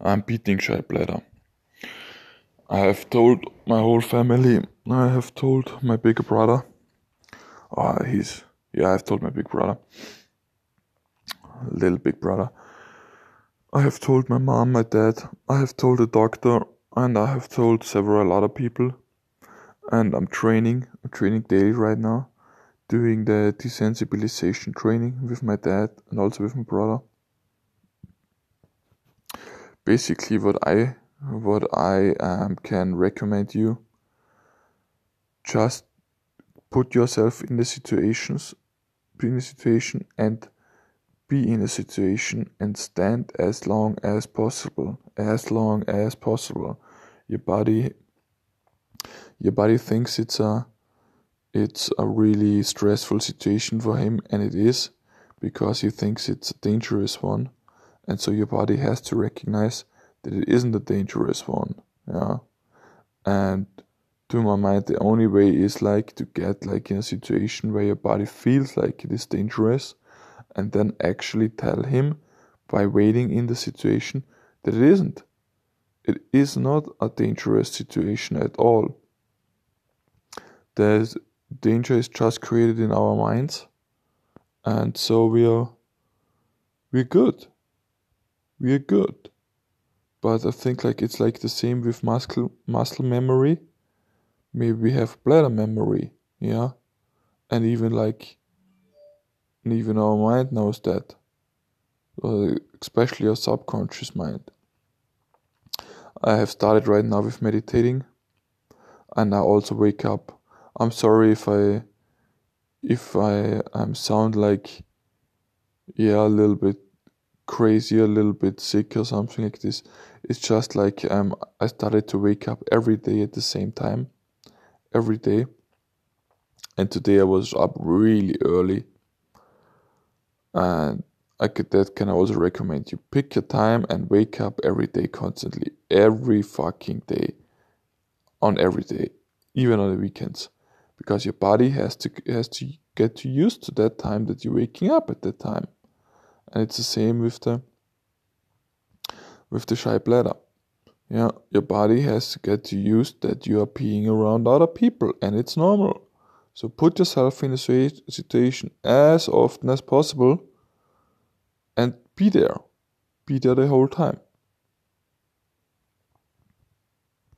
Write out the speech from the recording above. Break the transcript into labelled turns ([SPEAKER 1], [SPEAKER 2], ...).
[SPEAKER 1] I'm beating shy bladder. I have told my whole family. I have told my big brother. Oh, he's yeah. I've told my big brother, little big brother. I have told my mom, my dad. I have told the doctor, and I have told several other people. And I'm training. I'm training daily right now, doing the desensibilization training with my dad and also with my brother basically what I what I um, can recommend you. Just put yourself in the situations, be in a situation and be in a situation and stand as long as possible, as long as possible. Your body, your body thinks it's a, it's a really stressful situation for him, and it is, because he thinks it's a dangerous one and so your body has to recognize that it isn't a dangerous one yeah? And to my mind the only way is like to get like in a situation where your body feels like it is dangerous and then actually tell him by waiting in the situation that it isn't. It is not a dangerous situation at all. The danger is just created in our minds and so we are we're good we're good. But I think like it's like the same with muscle muscle memory. Maybe we have bladder memory, yeah, and even like, and even our mind knows that, uh, especially our subconscious mind. I have started right now with meditating, and I also wake up. I'm sorry if I, if I um, sound like, yeah, a little bit crazy, a little bit sick or something like this. It's just like um, I started to wake up every day at the same time, every day. And today I was up really early. And I could that can I also recommend you pick your time and wake up every day constantly, every fucking day, on every day, even on the weekends, because your body has to has to get used to that time that you're waking up at that time and it's the same with the with the shy bladder. Yeah, your body has to get used that you are peeing around other people, and it's normal. So put yourself in a situation as often as possible, and be there, be there the whole time.